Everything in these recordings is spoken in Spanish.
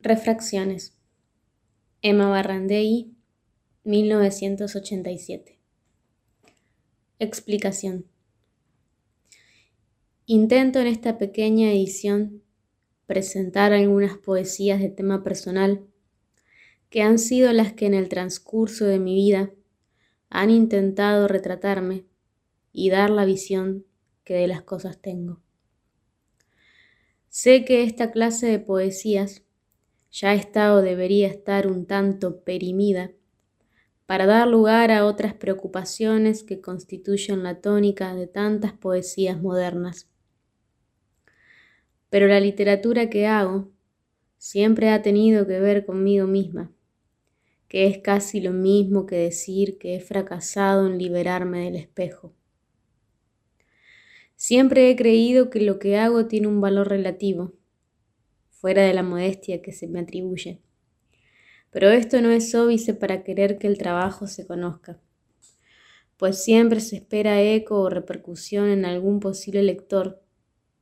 Refracciones. Emma Barrandei, 1987. Explicación. Intento en esta pequeña edición presentar algunas poesías de tema personal que han sido las que en el transcurso de mi vida han intentado retratarme y dar la visión que de las cosas tengo. Sé que esta clase de poesías ya está o debería estar un tanto perimida para dar lugar a otras preocupaciones que constituyen la tónica de tantas poesías modernas. Pero la literatura que hago siempre ha tenido que ver conmigo misma, que es casi lo mismo que decir que he fracasado en liberarme del espejo. Siempre he creído que lo que hago tiene un valor relativo, fuera de la modestia que se me atribuye. Pero esto no es óbice para querer que el trabajo se conozca, pues siempre se espera eco o repercusión en algún posible lector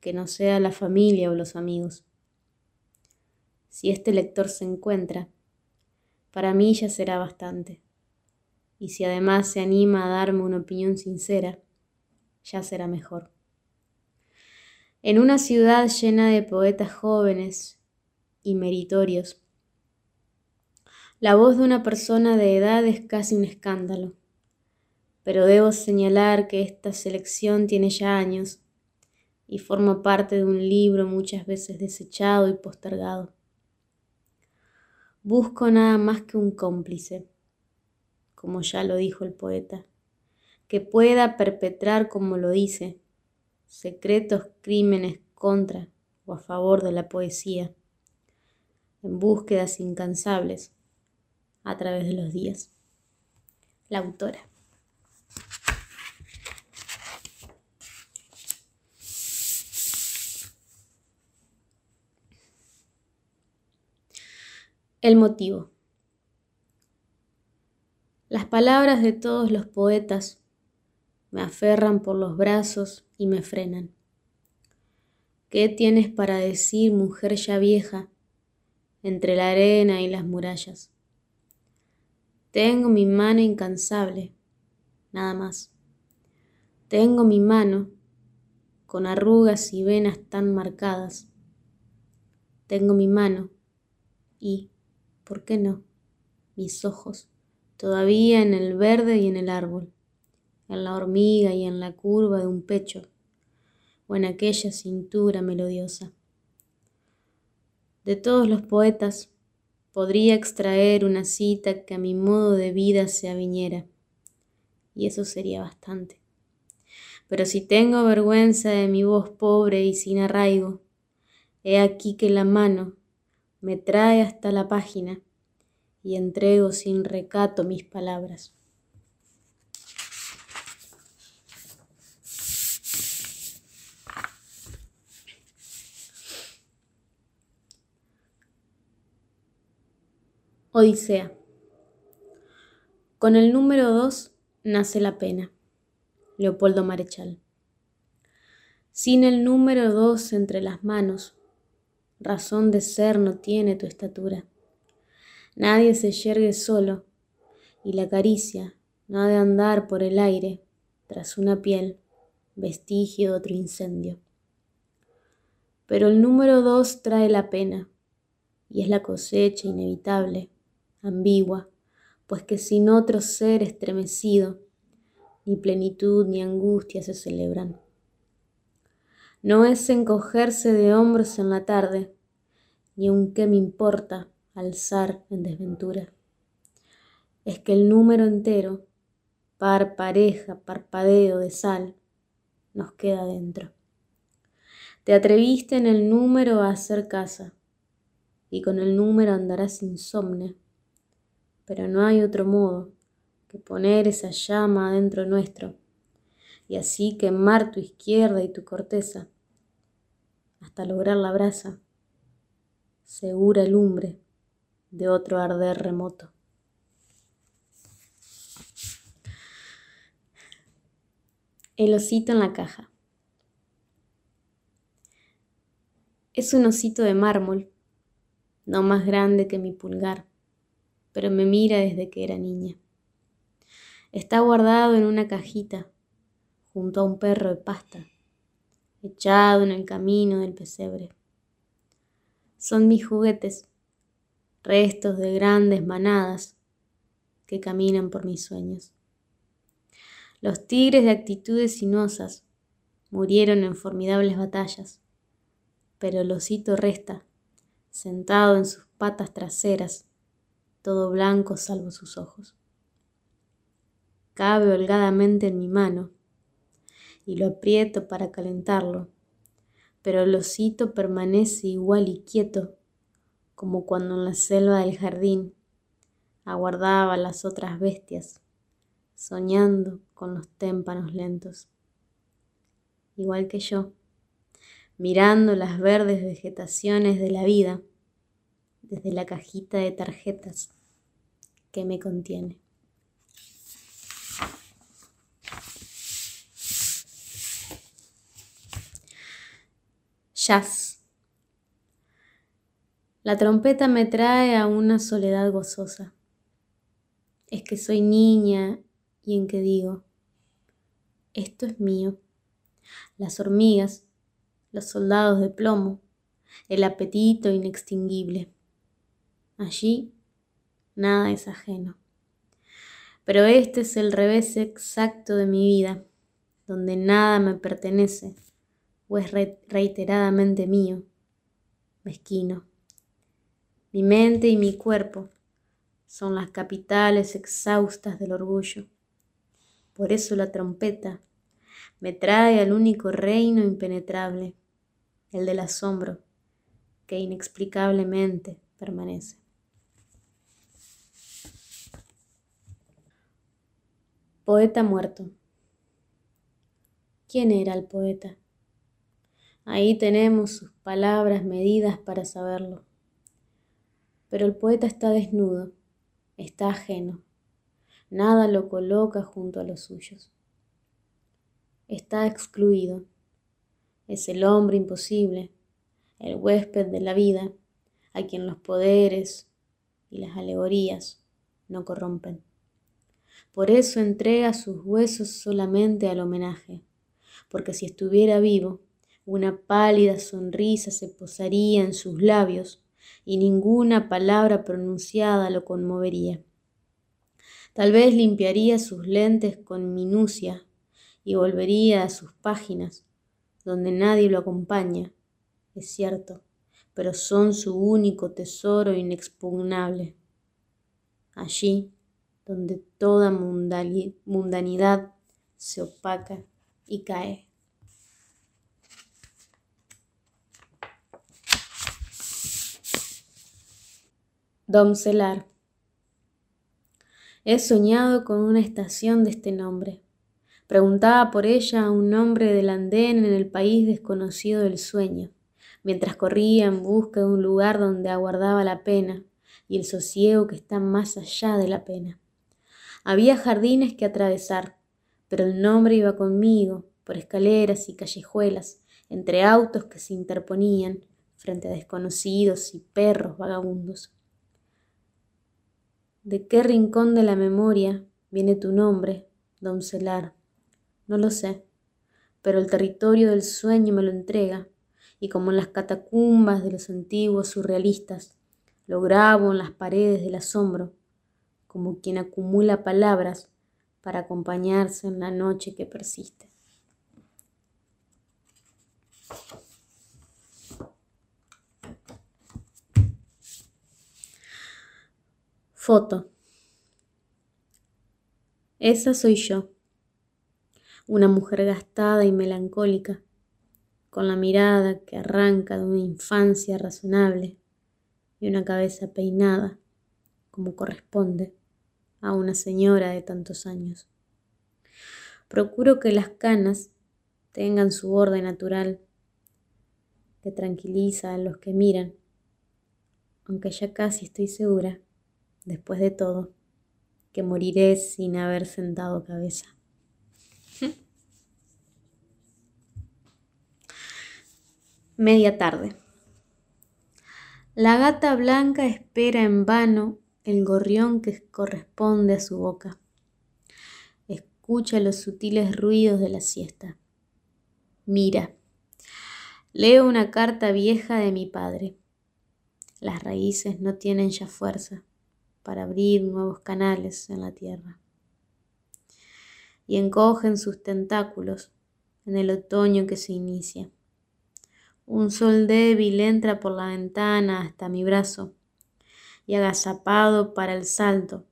que no sea la familia o los amigos. Si este lector se encuentra, para mí ya será bastante. Y si además se anima a darme una opinión sincera, ya será mejor. En una ciudad llena de poetas jóvenes y meritorios, la voz de una persona de edad es casi un escándalo, pero debo señalar que esta selección tiene ya años y forma parte de un libro muchas veces desechado y postergado. Busco nada más que un cómplice, como ya lo dijo el poeta, que pueda perpetrar como lo dice, secretos crímenes contra o a favor de la poesía, en búsquedas incansables a través de los días. La autora. El motivo. Las palabras de todos los poetas me aferran por los brazos y me frenan. ¿Qué tienes para decir, mujer ya vieja, entre la arena y las murallas? Tengo mi mano incansable, nada más. Tengo mi mano con arrugas y venas tan marcadas. Tengo mi mano y, ¿por qué no? Mis ojos, todavía en el verde y en el árbol, en la hormiga y en la curva de un pecho, o en aquella cintura melodiosa. De todos los poetas, podría extraer una cita que a mi modo de vida se aviniera, y eso sería bastante. Pero si tengo vergüenza de mi voz pobre y sin arraigo, he aquí que la mano me trae hasta la página y entrego sin recato mis palabras. Odisea. Con el número dos nace la pena. Leopoldo Marechal. Sin el número dos entre las manos, razón de ser no tiene tu estatura. Nadie se yergue solo, y la caricia no ha de andar por el aire tras una piel, vestigio de otro incendio. Pero el número dos trae la pena, y es la cosecha inevitable ambigua, pues que sin otro ser estremecido, ni plenitud ni angustia se celebran. No es encogerse de hombros en la tarde, ni un qué me importa alzar en desventura. Es que el número entero, par pareja, parpadeo de sal, nos queda dentro. Te atreviste en el número a hacer casa, y con el número andarás insomne pero no hay otro modo que poner esa llama adentro nuestro y así quemar tu izquierda y tu corteza hasta lograr la brasa, segura lumbre de otro arder remoto. El osito en la caja. Es un osito de mármol no más grande que mi pulgar, pero me mira desde que era niña. Está guardado en una cajita, junto a un perro de pasta, echado en el camino del pesebre. Son mis juguetes, restos de grandes manadas que caminan por mis sueños. Los tigres de actitudes sinuosas murieron en formidables batallas, pero el osito resta, sentado en sus patas traseras, todo blanco salvo sus ojos. Cabe holgadamente en mi mano y lo aprieto para calentarlo, pero el osito permanece igual y quieto como cuando en la selva del jardín aguardaba las otras bestias, soñando con los témpanos lentos. Igual que yo, mirando las verdes vegetaciones de la vida desde la cajita de tarjetas que me contiene. Jazz. La trompeta me trae a una soledad gozosa. Es que soy niña y en que digo, esto es mío. Las hormigas, los soldados de plomo, el apetito inextinguible. Allí nada es ajeno. Pero este es el revés exacto de mi vida, donde nada me pertenece o es reiteradamente mío, mezquino. Mi mente y mi cuerpo son las capitales exhaustas del orgullo. Por eso la trompeta me trae al único reino impenetrable, el del asombro, que inexplicablemente permanece. Poeta muerto. ¿Quién era el poeta? Ahí tenemos sus palabras medidas para saberlo. Pero el poeta está desnudo, está ajeno. Nada lo coloca junto a los suyos. Está excluido. Es el hombre imposible, el huésped de la vida, a quien los poderes y las alegorías no corrompen. Por eso entrega sus huesos solamente al homenaje, porque si estuviera vivo, una pálida sonrisa se posaría en sus labios y ninguna palabra pronunciada lo conmovería. Tal vez limpiaría sus lentes con minucia y volvería a sus páginas, donde nadie lo acompaña, es cierto, pero son su único tesoro inexpugnable. Allí donde toda mundanidad se opaca y cae. Domcelar. He soñado con una estación de este nombre. Preguntaba por ella a un hombre del andén en el país desconocido del sueño, mientras corría en busca de un lugar donde aguardaba la pena y el sosiego que está más allá de la pena. Había jardines que atravesar, pero el nombre iba conmigo por escaleras y callejuelas, entre autos que se interponían frente a desconocidos y perros vagabundos. ¿De qué rincón de la memoria viene tu nombre, doncelar? No lo sé, pero el territorio del sueño me lo entrega, y como en las catacumbas de los antiguos surrealistas, lo grabo en las paredes del asombro, como quien acumula palabras para acompañarse en la noche que persiste. Foto. Esa soy yo, una mujer gastada y melancólica, con la mirada que arranca de una infancia razonable y una cabeza peinada, como corresponde a una señora de tantos años. Procuro que las canas tengan su orden natural, que tranquiliza a los que miran, aunque ya casi estoy segura después de todo, que moriré sin haber sentado cabeza. Media tarde. La gata blanca espera en vano el gorrión que corresponde a su boca. Escucha los sutiles ruidos de la siesta. Mira, leo una carta vieja de mi padre. Las raíces no tienen ya fuerza para abrir nuevos canales en la tierra. Y encogen sus tentáculos en el otoño que se inicia. Un sol débil entra por la ventana hasta mi brazo y agazapado para el salto,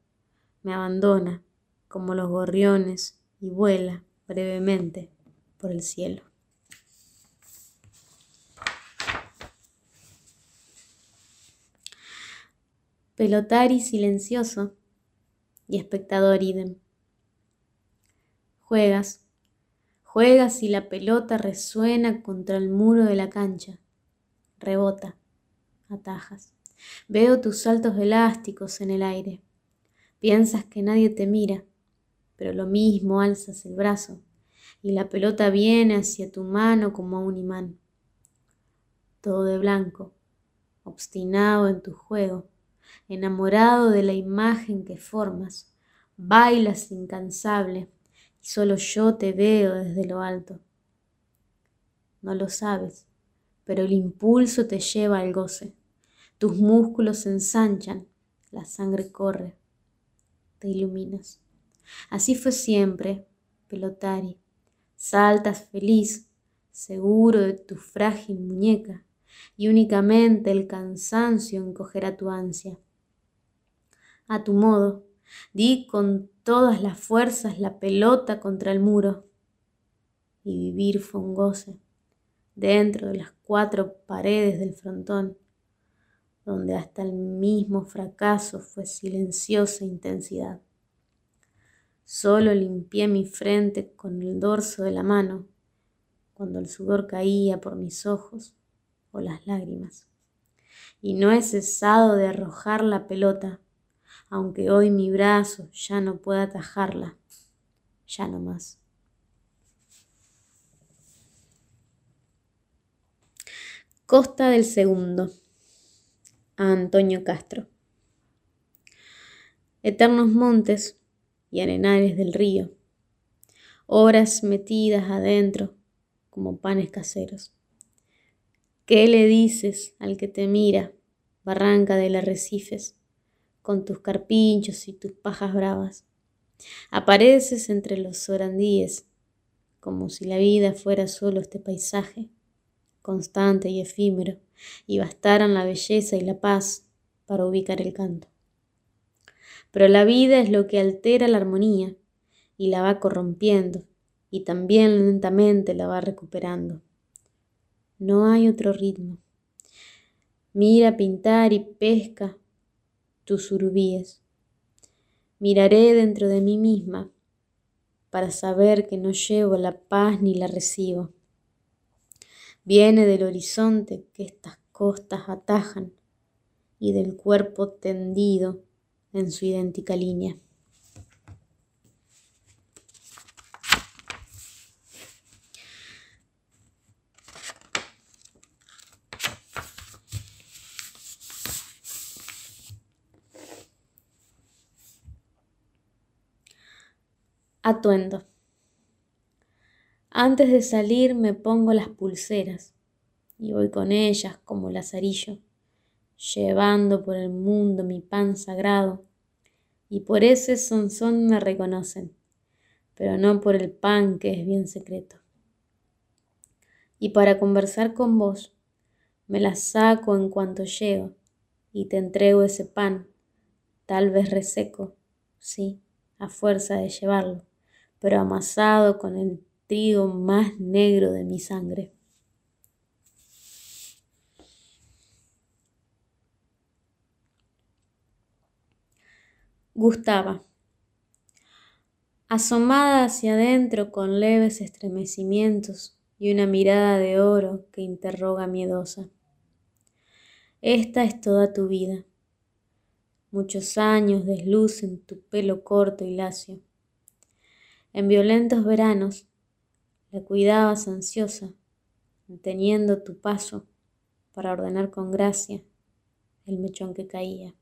me abandona como los gorriones y vuela brevemente por el cielo. Pelotari silencioso y espectador idem. Juegas Juegas y la pelota resuena contra el muro de la cancha. Rebota. Atajas. Veo tus saltos elásticos en el aire. Piensas que nadie te mira, pero lo mismo alzas el brazo y la pelota viene hacia tu mano como un imán. Todo de blanco, obstinado en tu juego, enamorado de la imagen que formas, bailas incansable y solo yo te veo desde lo alto. No lo sabes, pero el impulso te lleva al goce. Tus músculos se ensanchan, la sangre corre, te iluminas. Así fue siempre, pelotari. Saltas feliz, seguro de tu frágil muñeca, y únicamente el cansancio encogerá tu ansia. A tu modo, Di con todas las fuerzas la pelota contra el muro. Y vivir fue un goce, dentro de las cuatro paredes del frontón, donde hasta el mismo fracaso fue silenciosa intensidad. Solo limpié mi frente con el dorso de la mano, cuando el sudor caía por mis ojos o las lágrimas. Y no he cesado de arrojar la pelota aunque hoy mi brazo ya no pueda atajarla, ya no más. Costa del Segundo, Antonio Castro. Eternos montes y arenales del río, horas metidas adentro como panes caseros. ¿Qué le dices al que te mira, barranca del arrecifes? con tus carpinchos y tus pajas bravas. Apareces entre los sorandíes, como si la vida fuera solo este paisaje, constante y efímero, y bastaran la belleza y la paz para ubicar el canto. Pero la vida es lo que altera la armonía y la va corrompiendo, y también lentamente la va recuperando. No hay otro ritmo. Mira pintar y pesca tus urubíes. Miraré dentro de mí misma para saber que no llevo la paz ni la recibo. Viene del horizonte que estas costas atajan y del cuerpo tendido en su idéntica línea. Atuendo. Antes de salir me pongo las pulseras y voy con ellas como lazarillo, llevando por el mundo mi pan sagrado, y por ese sonzón me reconocen, pero no por el pan que es bien secreto. Y para conversar con vos, me las saco en cuanto llego y te entrego ese pan, tal vez reseco, sí, a fuerza de llevarlo pero amasado con el trigo más negro de mi sangre. Gustaba. Asomada hacia adentro con leves estremecimientos y una mirada de oro que interroga miedosa. Esta es toda tu vida. Muchos años deslucen tu pelo corto y lacio en violentos veranos la cuidabas ansiosa, teniendo tu paso para ordenar con gracia el mechón que caía.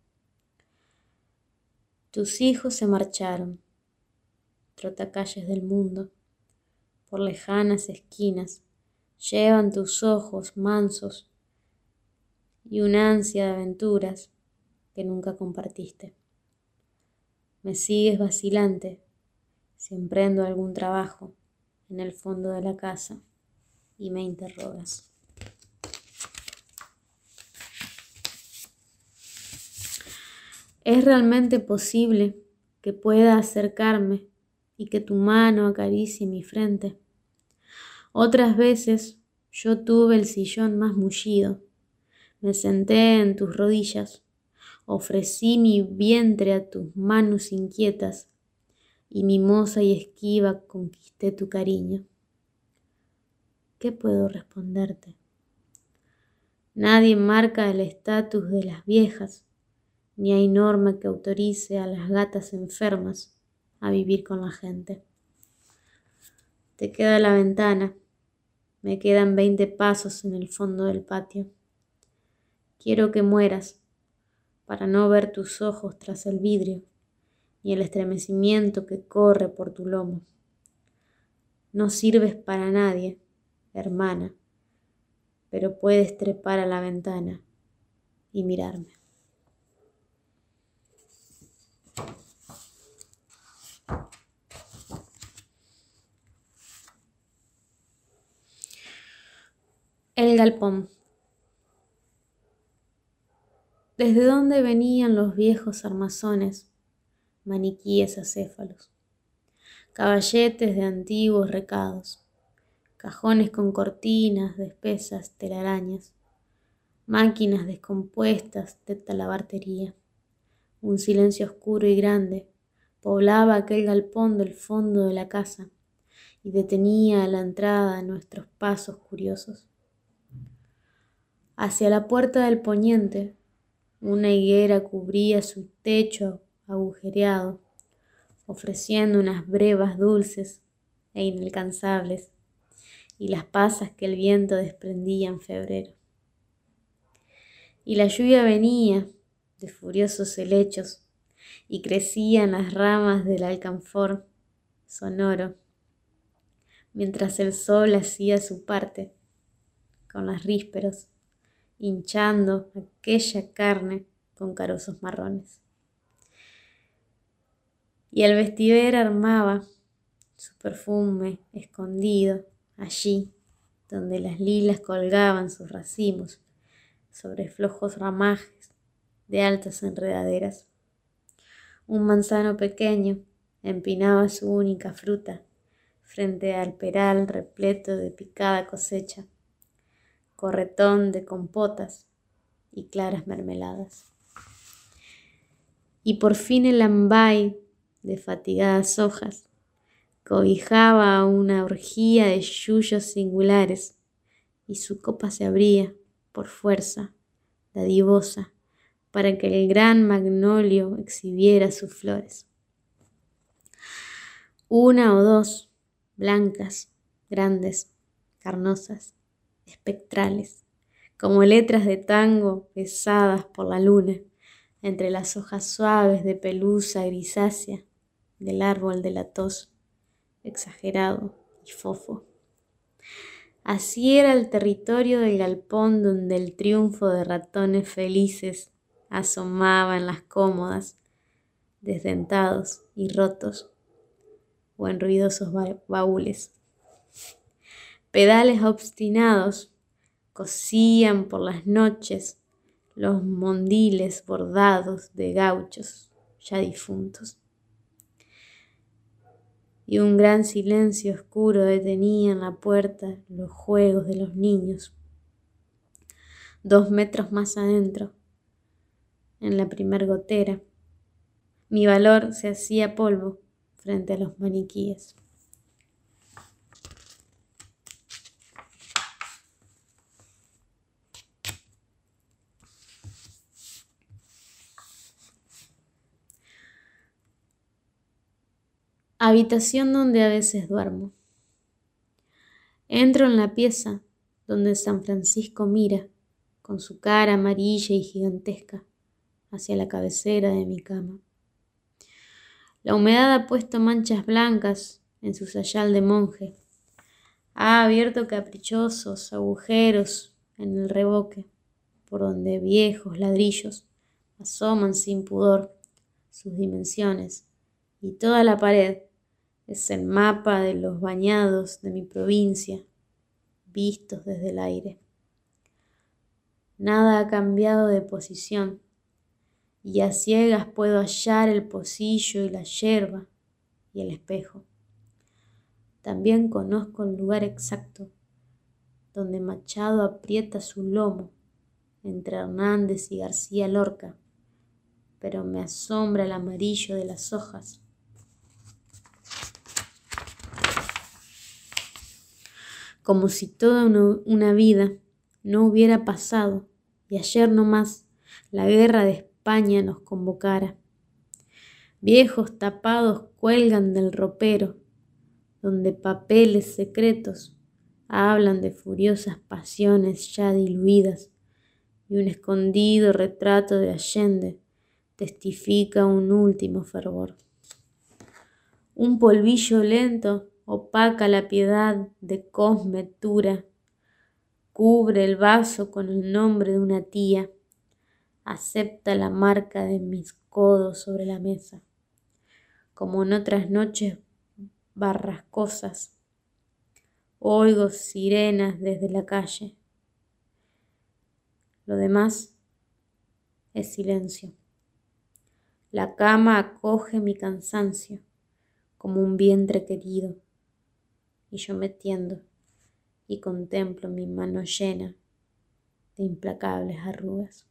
Tus hijos se marcharon, trotacalles del mundo, por lejanas esquinas, llevan tus ojos mansos y una ansia de aventuras que nunca compartiste. Me sigues vacilante si emprendo algún trabajo en el fondo de la casa y me interrogas. ¿Es realmente posible que pueda acercarme y que tu mano acaricie mi frente? Otras veces yo tuve el sillón más mullido, me senté en tus rodillas, ofrecí mi vientre a tus manos inquietas y mimosa y esquiva conquisté tu cariño. ¿Qué puedo responderte? Nadie marca el estatus de las viejas ni hay norma que autorice a las gatas enfermas a vivir con la gente. Te queda la ventana, me quedan veinte pasos en el fondo del patio. Quiero que mueras para no ver tus ojos tras el vidrio ni el estremecimiento que corre por tu lomo. No sirves para nadie, hermana, pero puedes trepar a la ventana y mirarme. El galpón. ¿Desde dónde venían los viejos armazones, maniquíes acéfalos? Caballetes de antiguos recados, cajones con cortinas de espesas telarañas, máquinas descompuestas de talabartería. Un silencio oscuro y grande poblaba aquel galpón del fondo de la casa y detenía a la entrada nuestros pasos curiosos. Hacia la puerta del poniente, una higuera cubría su techo agujereado, ofreciendo unas brevas dulces e inalcanzables, y las pasas que el viento desprendía en febrero. Y la lluvia venía de furiosos helechos y crecía en las ramas del alcanfor sonoro, mientras el sol hacía su parte con las rísperos hinchando aquella carne con carozos marrones. Y el vestiver armaba su perfume escondido allí donde las lilas colgaban sus racimos sobre flojos ramajes de altas enredaderas. Un manzano pequeño empinaba su única fruta frente al peral repleto de picada cosecha corretón de compotas y claras mermeladas. Y por fin el ambay de fatigadas hojas cobijaba una orgía de yuyos singulares y su copa se abría por fuerza dadivosa para que el gran magnolio exhibiera sus flores. Una o dos, blancas, grandes, carnosas, espectrales, como letras de tango pesadas por la luna, entre las hojas suaves de pelusa grisácea del árbol de la tos, exagerado y fofo. Así era el territorio del galpón donde el triunfo de ratones felices asomaba en las cómodas, desdentados y rotos, o en ruidosos baúles. Pedales obstinados cosían por las noches los mondiles bordados de gauchos ya difuntos. Y un gran silencio oscuro detenía en la puerta los juegos de los niños. Dos metros más adentro, en la primer gotera, mi valor se hacía polvo frente a los maniquíes. Habitación donde a veces duermo. Entro en la pieza donde San Francisco mira con su cara amarilla y gigantesca, hacia la cabecera de mi cama. La humedad ha puesto manchas blancas en su sayal de monje. Ha abierto caprichosos agujeros en el revoque, por donde viejos ladrillos asoman sin pudor sus dimensiones, y toda la pared es el mapa de los bañados de mi provincia, vistos desde el aire. Nada ha cambiado de posición, y a ciegas puedo hallar el pocillo y la yerba y el espejo. También conozco el lugar exacto donde Machado aprieta su lomo entre Hernández y García Lorca, pero me asombra el amarillo de las hojas. Como si toda una vida no hubiera pasado y ayer no más la guerra de España nos convocara. Viejos tapados cuelgan del ropero, donde papeles secretos hablan de furiosas pasiones ya diluidas, y un escondido retrato de Allende testifica un último fervor. Un polvillo lento opaca la piedad de Cosme Tura, cubre el vaso con el nombre de una tía acepta la marca de mis codos sobre la mesa, como en otras noches barrascosas. Oigo sirenas desde la calle. Lo demás es silencio. La cama acoge mi cansancio como un vientre querido, y yo me tiendo y contemplo mi mano llena de implacables arrugas.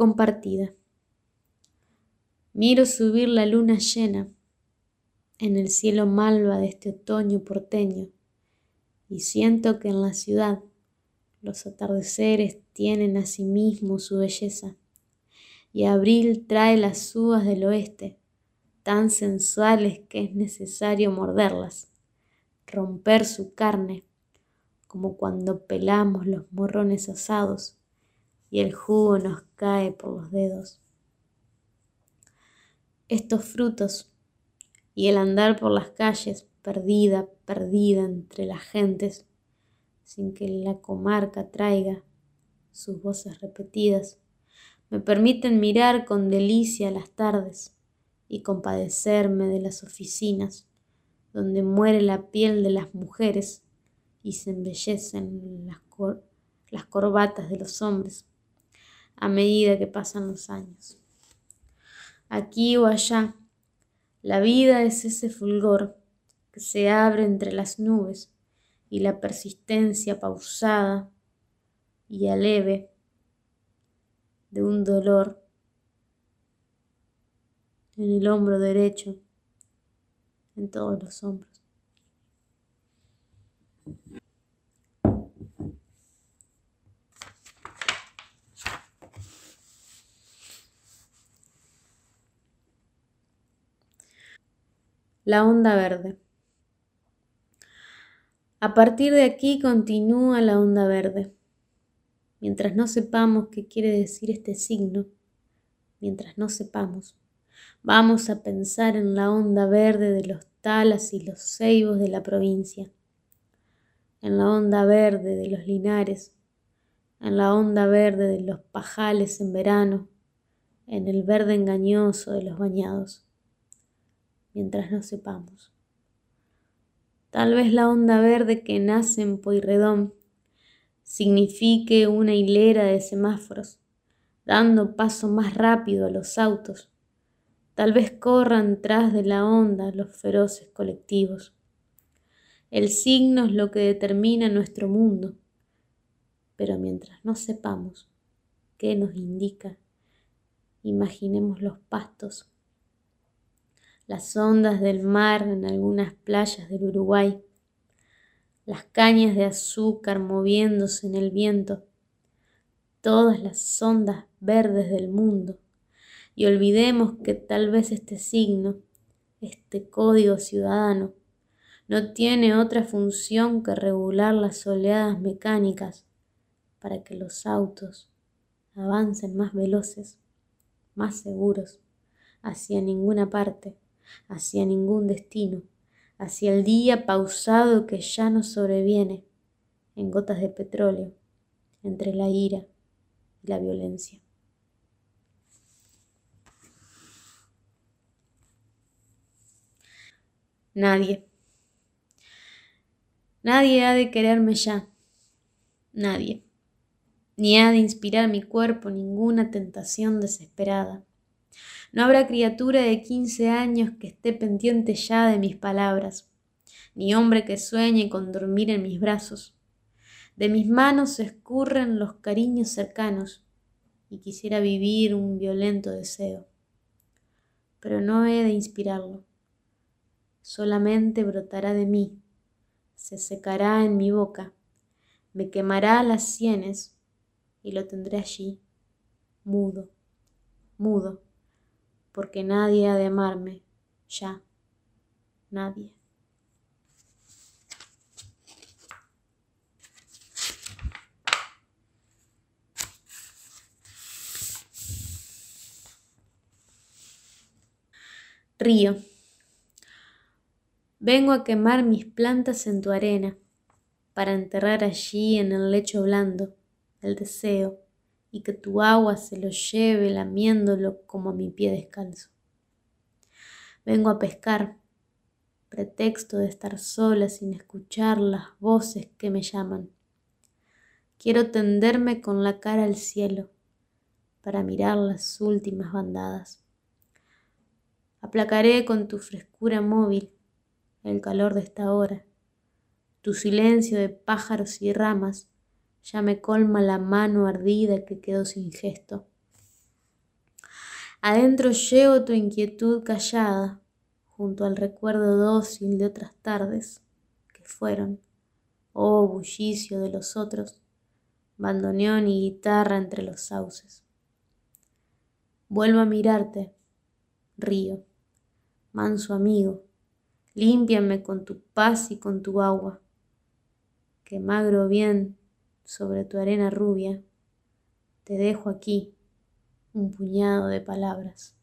compartida. Miro subir la luna llena en el cielo malva de este otoño porteño y siento que en la ciudad los atardeceres tienen asimismo sí su belleza y abril trae las uvas del oeste tan sensuales que es necesario morderlas, romper su carne, como cuando pelamos los morrones asados y el jugo nos cae por los dedos. Estos frutos y el andar por las calles perdida, perdida entre las gentes, sin que la comarca traiga sus voces repetidas, me permiten mirar con delicia las tardes y compadecerme de las oficinas donde muere la piel de las mujeres y se embellecen las, las corbatas de los hombres a medida que pasan los años. Aquí o allá, la vida es ese fulgor que se abre entre las nubes y la persistencia pausada y aleve de un dolor en el hombro derecho, en todos los hombros. la onda verde. A partir de aquí continúa la onda verde. Mientras no sepamos qué quiere decir este signo, mientras no sepamos, vamos a pensar en la onda verde de los talas y los ceibos de la provincia, en la onda verde de los linares, en la onda verde de los pajales en verano, en el verde engañoso de los bañados mientras no sepamos. Tal vez la onda verde que nace en Poirredón signifique una hilera de semáforos, dando paso más rápido a los autos. Tal vez corran tras de la onda los feroces colectivos. El signo es lo que determina nuestro mundo, pero mientras no sepamos qué nos indica, imaginemos los pastos las ondas del mar en algunas playas del Uruguay, las cañas de azúcar moviéndose en el viento, todas las ondas verdes del mundo, y olvidemos que tal vez este signo, este código ciudadano, no tiene otra función que regular las oleadas mecánicas para que los autos avancen más veloces, más seguros, hacia ninguna parte, hacia ningún destino, hacia el día pausado que ya nos sobreviene en gotas de petróleo entre la ira y la violencia. Nadie. Nadie ha de quererme ya. Nadie. Ni ha de inspirar mi cuerpo ninguna tentación desesperada. No habrá criatura de quince años que esté pendiente ya de mis palabras, ni hombre que sueñe con dormir en mis brazos. De mis manos se escurren los cariños cercanos y quisiera vivir un violento deseo. Pero no he de inspirarlo. Solamente brotará de mí, se secará en mi boca, me quemará las sienes y lo tendré allí, mudo, mudo porque nadie ha de amarme, ya, nadie. Río. Vengo a quemar mis plantas en tu arena, para enterrar allí en el lecho blando el deseo y que tu agua se lo lleve lamiéndolo como a mi pie descalzo. Vengo a pescar, pretexto de estar sola sin escuchar las voces que me llaman. Quiero tenderme con la cara al cielo para mirar las últimas bandadas. Aplacaré con tu frescura móvil el calor de esta hora, tu silencio de pájaros y ramas ya me colma la mano ardida que quedó sin gesto. Adentro llevo tu inquietud callada, junto al recuerdo dócil de otras tardes que fueron, oh bullicio de los otros, bandoneón y guitarra entre los sauces. Vuelvo a mirarte, río, manso amigo, límpiame con tu paz y con tu agua, que magro bien sobre tu arena rubia, te dejo aquí un puñado de palabras.